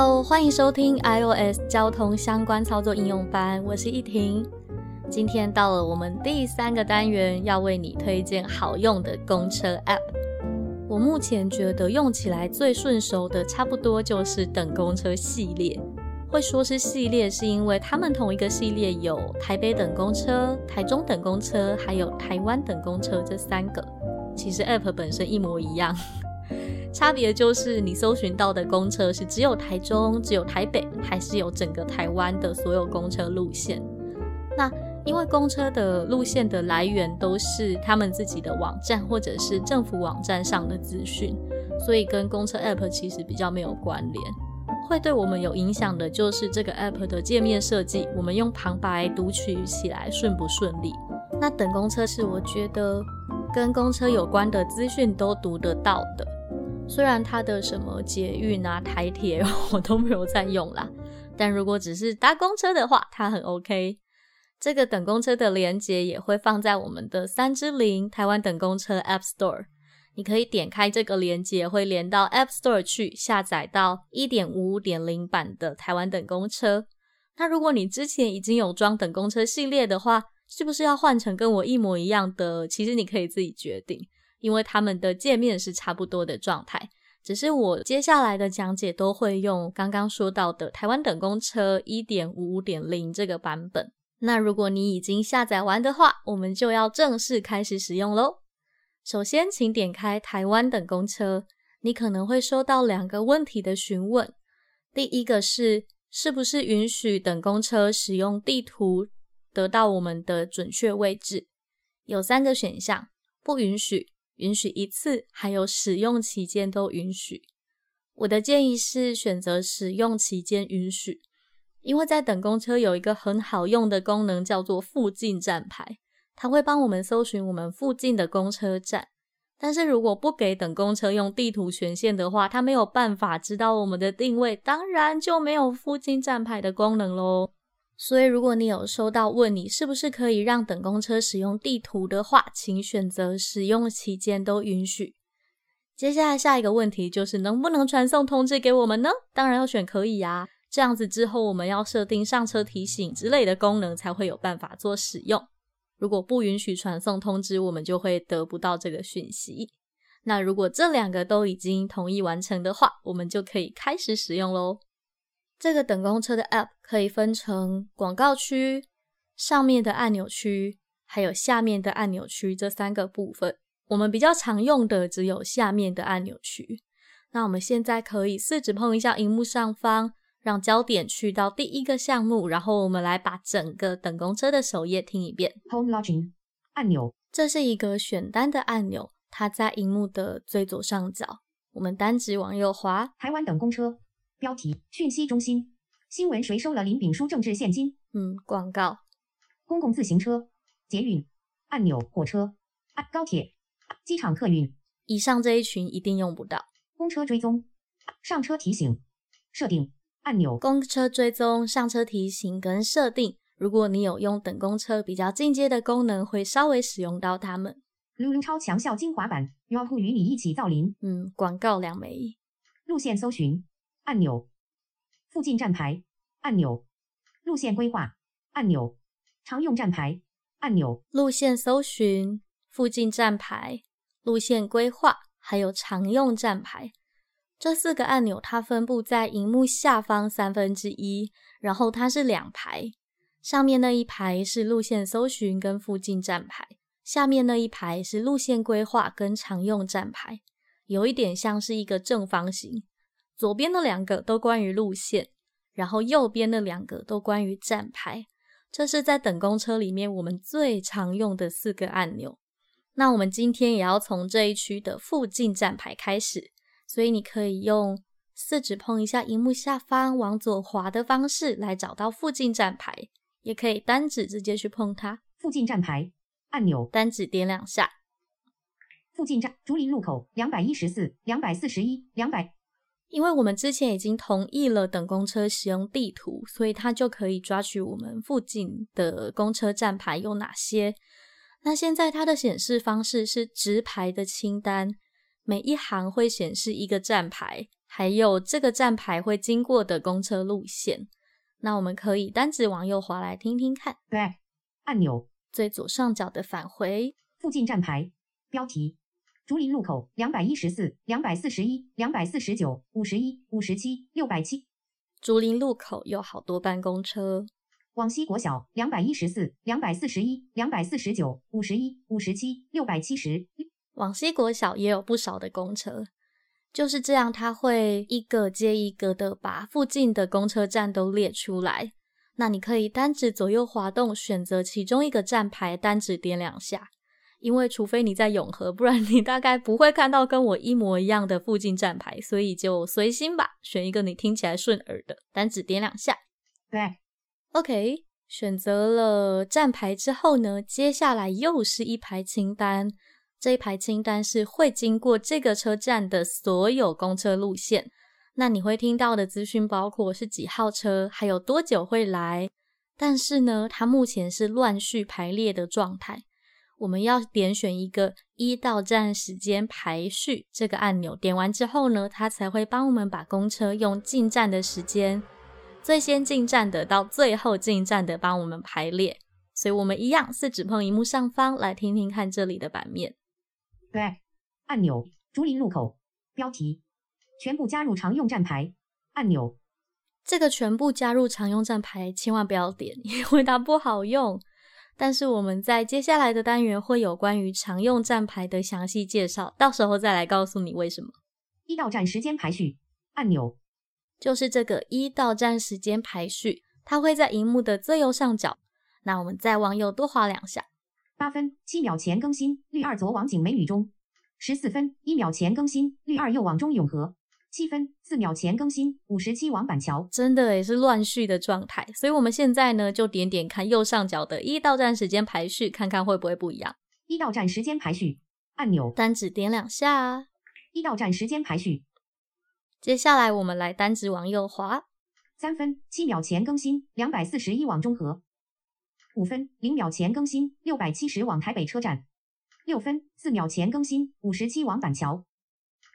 欢迎收听 iOS 交通相关操作应用班，我是依婷。今天到了我们第三个单元，要为你推荐好用的公车 App。我目前觉得用起来最顺手的，差不多就是等公车系列。会说是系列，是因为他们同一个系列有台北等公车、台中等公车，还有台湾等公车这三个。其实 App 本身一模一样。差别就是你搜寻到的公车是只有台中、只有台北，还是有整个台湾的所有公车路线？那因为公车的路线的来源都是他们自己的网站或者是政府网站上的资讯，所以跟公车 App 其实比较没有关联。会对我们有影响的就是这个 App 的界面设计，我们用旁白读取起来顺不顺利？那等公车是我觉得跟公车有关的资讯都读得到的。虽然它的什么捷运啊、台铁我都没有在用啦，但如果只是搭公车的话，它很 OK。这个等公车的连接也会放在我们的三之零台湾等公车 App Store，你可以点开这个连接，会连到 App Store 去下载到一点五五点零版的台湾等公车。那如果你之前已经有装等公车系列的话，是不是要换成跟我一模一样的？其实你可以自己决定。因为他们的界面是差不多的状态，只是我接下来的讲解都会用刚刚说到的台湾等公车一点五五点零这个版本。那如果你已经下载完的话，我们就要正式开始使用喽。首先，请点开台湾等公车，你可能会收到两个问题的询问。第一个是是不是允许等公车使用地图得到我们的准确位置？有三个选项，不允许。允许一次，还有使用期间都允许。我的建议是选择使用期间允许，因为在等公车有一个很好用的功能，叫做附近站牌，它会帮我们搜寻我们附近的公车站。但是如果不给等公车用地图权限的话，它没有办法知道我们的定位，当然就没有附近站牌的功能喽。所以，如果你有收到问你是不是可以让等公车使用地图的话，请选择使用期间都允许。接下来下一个问题就是能不能传送通知给我们呢？当然要选可以呀。这样子之后我们要设定上车提醒之类的功能才会有办法做使用。如果不允许传送通知，我们就会得不到这个讯息。那如果这两个都已经同意完成的话，我们就可以开始使用喽。这个等公车的 App 可以分成广告区、上面的按钮区，还有下面的按钮区这三个部分。我们比较常用的只有下面的按钮区。那我们现在可以四指碰一下荧幕上方，让焦点去到第一个项目，然后我们来把整个等公车的首页听一遍。Home Login 按钮，这是一个选单的按钮，它在荧幕的最左上角。我们单指往右滑，台湾等公车。标题：讯息中心新闻，谁收了林炳书政治现金？嗯，广告。公共自行车、捷运按钮、火车、高铁、机场客运。以上这一群一定用不到。公车追踪、上车提醒、设定按钮。公车追踪、上车提醒跟设定，如果你有用等公车比较进阶的功能，会稍微使用到它们。Lulu 超强效精华版，优酷与你一起造林。嗯，广告两枚。路线搜寻。按钮，附近站牌按钮，路线规划按钮，常用站牌按钮，路线搜寻、附近站牌、路线规划，还有常用站牌这四个按钮，它分布在荧幕下方三分之一，然后它是两排，上面那一排是路线搜寻跟附近站牌，下面那一排是路线规划跟常用站牌，有一点像是一个正方形。左边的两个都关于路线，然后右边的两个都关于站牌。这是在等公车里面我们最常用的四个按钮。那我们今天也要从这一区的附近站牌开始，所以你可以用四指碰一下荧幕下方往左滑的方式来找到附近站牌，也可以单指直接去碰它。附近站牌按钮，单指点两下。附近站竹林路口两百一十四、两百四十一、两百。因为我们之前已经同意了等公车使用地图，所以它就可以抓取我们附近的公车站牌有哪些。那现在它的显示方式是直排的清单，每一行会显示一个站牌，还有这个站牌会经过的公车路线。那我们可以单指往右滑来听听看。Back 按钮，最左上角的返回附近站牌标题。竹林路口两百一十四、两百四十一、两百四十九、五十一、五十七、六百七。竹林路口有好多班公车。往西国小两百一十四、两百四十一、两百四十九、五十一、五十七、六百七十。往西国小也有不少的公车，就是这样，它会一个接一个的把附近的公车站都列出来。那你可以单指左右滑动，选择其中一个站牌，单指点两下。因为除非你在永和，不然你大概不会看到跟我一模一样的附近站牌，所以就随心吧，选一个你听起来顺耳的，单指点两下。对，OK，选择了站牌之后呢，接下来又是一排清单，这一排清单是会经过这个车站的所有公车路线。那你会听到的资讯包括是几号车，还有多久会来，但是呢，它目前是乱序排列的状态。我们要点选一个一到站时间排序这个按钮，点完之后呢，它才会帮我们把公车用进站的时间，最先进站的到最后进站的帮我们排列。所以，我们一样是指碰荧幕上方来听听看这里的版面。Back 按钮，竹林路口标题，全部加入常用站牌按钮。这个全部加入常用站牌千万不要点，因为它不好用。但是我们在接下来的单元会有关于常用站牌的详细介绍，到时候再来告诉你为什么。一到站时间排序按钮，就是这个一到站时间排序，它会在荧幕的最右上角。那我们再往右多滑两下。八分七秒前更新，绿二左往景美女中。十四分一秒前更新，绿二右往中永和。七分四秒前更新，五十七往板桥，真的也是乱序的状态。所以我们现在呢，就点点看右上角的一到站时间排序，看看会不会不一样。一到站时间排序按钮，单指点两下。一到站时间排序。接下来我们来单指往右滑。三分七秒前更新，两百四十一往中和。五分零秒前更新，六百七十往台北车站。六分四秒前更新，五十七往板桥。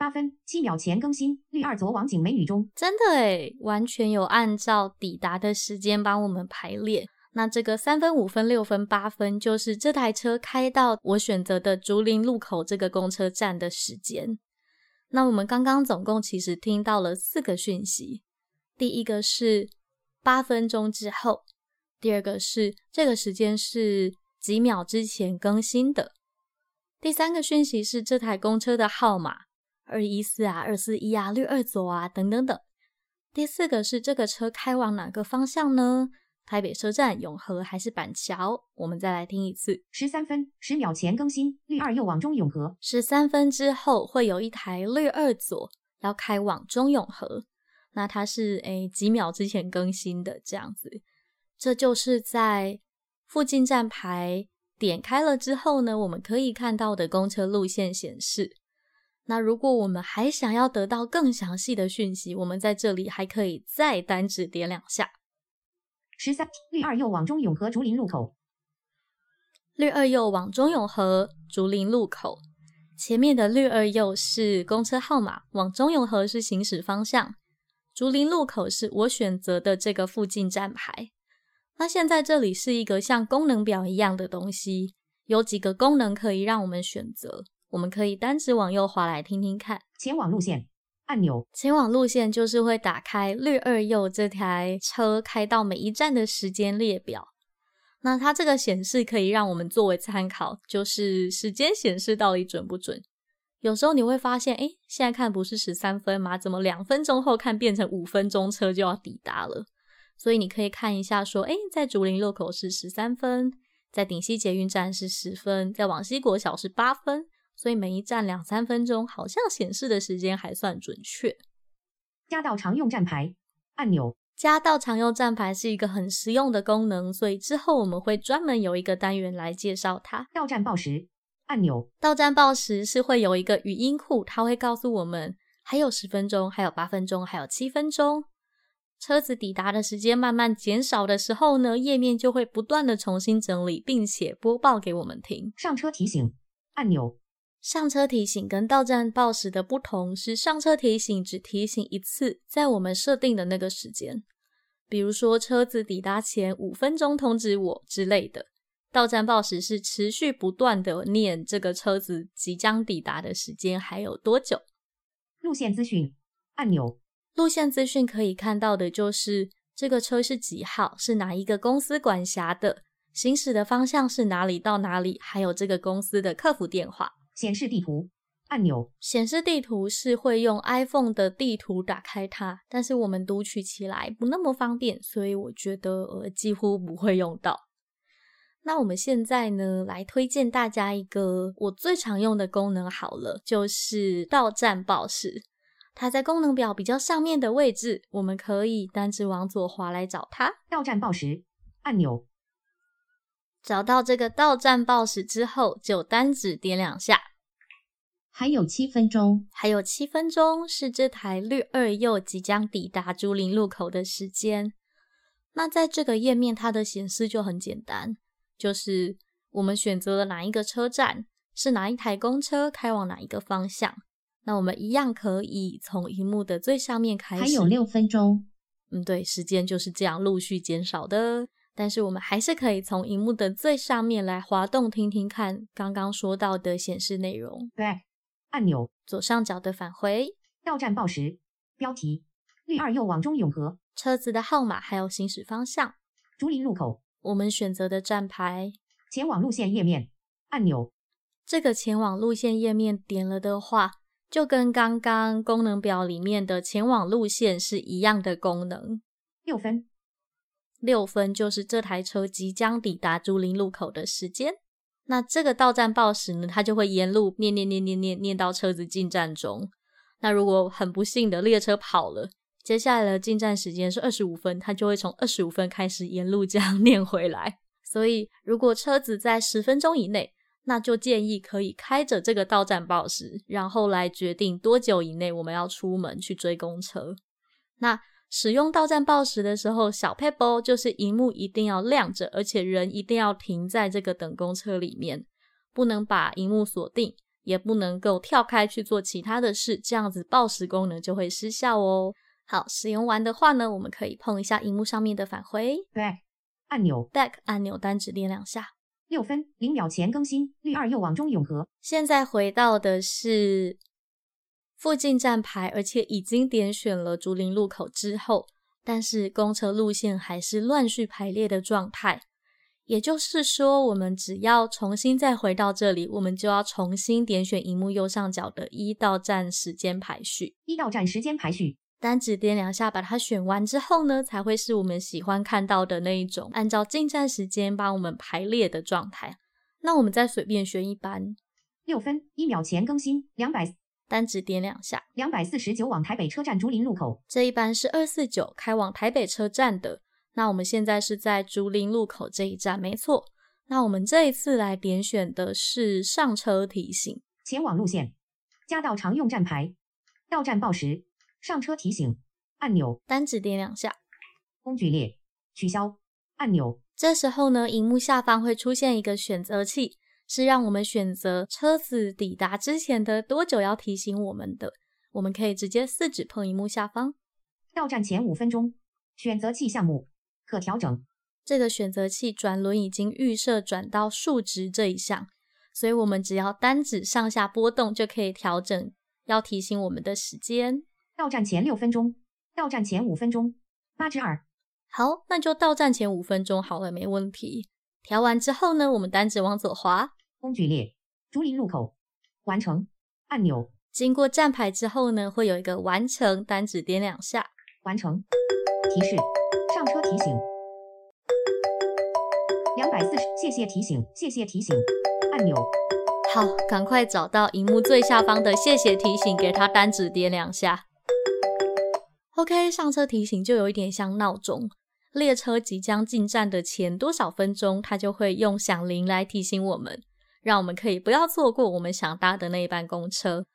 八分七秒前更新，绿二左往景美女中，真的诶，完全有按照抵达的时间帮我们排列。那这个三分、五分、六分、八分，就是这台车开到我选择的竹林路口这个公车站的时间。那我们刚刚总共其实听到了四个讯息，第一个是八分钟之后，第二个是这个时间是几秒之前更新的，第三个讯息是这台公车的号码。二一四啊，二四一啊，绿二左啊，等等等。第四个是这个车开往哪个方向呢？台北车站、永和还是板桥？我们再来听一次。十三分十秒前更新，绿二右往中永和。十三分之后会有一台绿二左要开往中永和，那它是诶几秒之前更新的这样子。这就是在附近站牌点开了之后呢，我们可以看到的公车路线显示。那如果我们还想要得到更详细的讯息，我们在这里还可以再单指点两下。十三绿二右往中永和竹林路口，绿二右往中永和竹林路口，前面的绿二右是公车号码，往中永和是行驶方向，竹林路口是我选择的这个附近站牌。那现在这里是一个像功能表一样的东西，有几个功能可以让我们选择。我们可以单指往右滑来听听看。前往路线按钮，前往路线就是会打开绿二右这台车开到每一站的时间列表。那它这个显示可以让我们作为参考，就是时间显示到底准不准？有时候你会发现，哎，现在看不是十三分吗？怎么两分钟后看变成五分钟车就要抵达了？所以你可以看一下，说，哎，在竹林路口是十三分，在顶溪捷运站是十分，在往西国小是八分，所以每一站两三分钟，好像显示的时间还算准确。加到常用站牌按钮，加到常用站牌是一个很实用的功能，所以之后我们会专门有一个单元来介绍它。到站报时按钮，到站报时是会有一个语音库，它会告诉我们还有十分钟，还有八分钟，还有七分钟。车子抵达的时间慢慢减少的时候呢，页面就会不断的重新整理，并且播报给我们听。上车提醒按钮，上车提醒跟到站报时的不同是，上车提醒只提醒一次，在我们设定的那个时间，比如说车子抵达前五分钟通知我之类的。到站报时是持续不断的念这个车子即将抵达的时间还有多久。路线资讯按钮。路线资讯可以看到的就是这个车是几号，是哪一个公司管辖的，行驶的方向是哪里到哪里，还有这个公司的客服电话。显示地图按钮，显示地图是会用 iPhone 的地图打开它，但是我们读取起来不那么方便，所以我觉得呃几乎不会用到。那我们现在呢，来推荐大家一个我最常用的功能，好了，就是到站报时。它在功能表比较上面的位置，我们可以单指往左滑来找它。到站报时按钮，找到这个到站报时之后，就单指点两下。还有七分钟，还有七分钟是这台绿二又即将抵达竹林路口的时间。那在这个页面，它的显示就很简单，就是我们选择了哪一个车站，是哪一台公车开往哪一个方向。那我们一样可以从荧幕的最上面开始。还有六分钟。嗯，对，时间就是这样陆续减少的。但是我们还是可以从荧幕的最上面来滑动听听看刚刚说到的显示内容。Back 按钮，左上角的返回。到站报时。标题：绿二又往中永和。车子的号码还有行驶方向。竹林路口。我们选择的站牌。前往路线页面按钮。这个前往路线页面点了的话。就跟刚刚功能表里面的前往路线是一样的功能。六分，六分就是这台车即将抵达竹林路口的时间。那这个到站报时呢，它就会沿路念念念念念念到车子进站中。那如果很不幸的列车跑了，接下来的进站时间是二十五分，它就会从二十五分开始沿路这样 念回来。所以如果车子在十分钟以内。那就建议可以开着这个到站报时，然后来决定多久以内我们要出门去追公车。那使用到站报时的时候，小 p a p e 就是荧幕一定要亮着，而且人一定要停在这个等公车里面，不能把荧幕锁定，也不能够跳开去做其他的事，这样子报时功能就会失效哦。好，使用完的话呢，我们可以碰一下荧幕上面的返回 Back 按钮，Back 按钮单指点两下。六分零秒前更新，绿二右往中永和。现在回到的是附近站牌，而且已经点选了竹林路口之后，但是公车路线还是乱序排列的状态。也就是说，我们只要重新再回到这里，我们就要重新点选荧幕右上角的一到站时间排序。一到站时间排序。单指点两下，把它选完之后呢，才会是我们喜欢看到的那一种，按照进站时间帮我们排列的状态。那我们再随便选一班，六分一秒前更新，两百，单指点两下，两百四十九往台北车站竹林路口。这一班是二四九开往台北车站的。那我们现在是在竹林路口这一站，没错。那我们这一次来点选的是上车提醒，前往路线，加到常用站牌，到站报时。上车提醒按钮，单指点两下。工具列取消按钮。这时候呢，荧幕下方会出现一个选择器，是让我们选择车子抵达之前的多久要提醒我们的。我们可以直接四指碰荧幕下方。到站前五分钟，选择器项目可调整。这个选择器转轮已经预设转到数值这一项，所以我们只要单指上下波动就可以调整要提醒我们的时间。到站前六分钟，到站前五分钟，八指二。好，那就到站前五分钟好了，没问题。调完之后呢，我们单指往左滑，工具列竹林入口，完成按钮。经过站牌之后呢，会有一个完成，单指点两下，完成。提示：上车提醒。两三百四十，谢谢提醒，谢谢提醒按钮。好，赶快找到荧幕最下方的谢谢提醒，给它单指点两下。OK，上车提醒就有一点像闹钟，列车即将进站的前多少分钟，它就会用响铃来提醒我们，让我们可以不要错过我们想搭的那一班公车。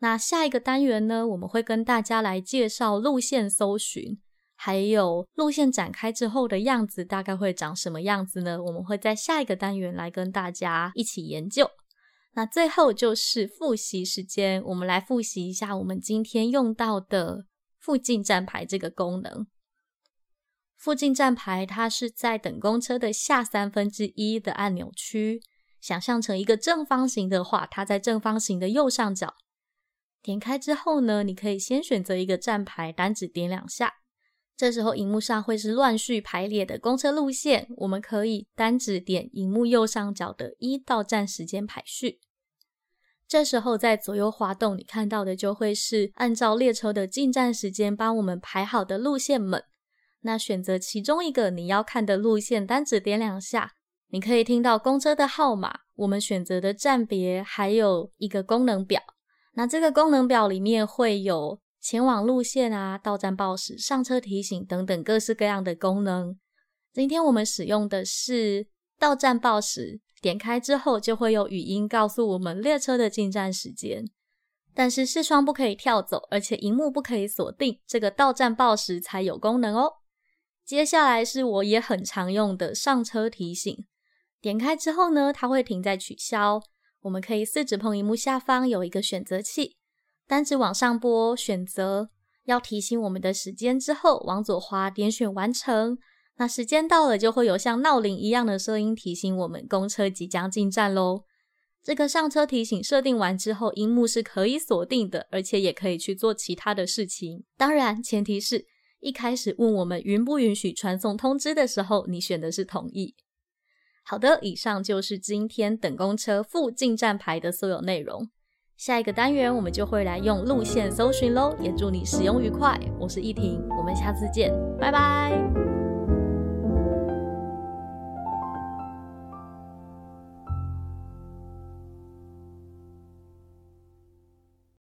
那下一个单元呢，我们会跟大家来介绍路线搜寻，还有路线展开之后的样子大概会长什么样子呢？我们会在下一个单元来跟大家一起研究。那最后就是复习时间，我们来复习一下我们今天用到的附近站牌这个功能。附近站牌它是在等公车的下三分之一的按钮区，想象成一个正方形的话，它在正方形的右上角。点开之后呢，你可以先选择一个站牌，单指点两下。这时候荧幕上会是乱序排列的公车路线，我们可以单指点荧幕右上角的一到站时间排序。这时候在左右滑动，你看到的就会是按照列车的进站时间帮我们排好的路线们。那选择其中一个你要看的路线，单指点两下，你可以听到公车的号码、我们选择的站别，还有一个功能表。那这个功能表里面会有。前往路线啊，到站报时、上车提醒等等各式各样的功能。今天我们使用的是到站报时，点开之后就会有语音告诉我们列车的进站时间。但是视窗不可以跳走，而且荧幕不可以锁定，这个到站报时才有功能哦。接下来是我也很常用的上车提醒，点开之后呢，它会停在取消。我们可以四指碰荧幕下方有一个选择器。单指往上拨，选择要提醒我们的时间之后，往左滑，点选完成。那时间到了，就会有像闹铃一样的声音提醒我们公车即将进站喽。这个上车提醒设定完之后，荧幕是可以锁定的，而且也可以去做其他的事情。当然，前提是一开始问我们允不允许传送通知的时候，你选的是同意。好的，以上就是今天等公车附近站牌的所有内容。下一个单元，我们就会来用路线搜寻喽。也祝你使用愉快，我是依婷，我们下次见，拜拜。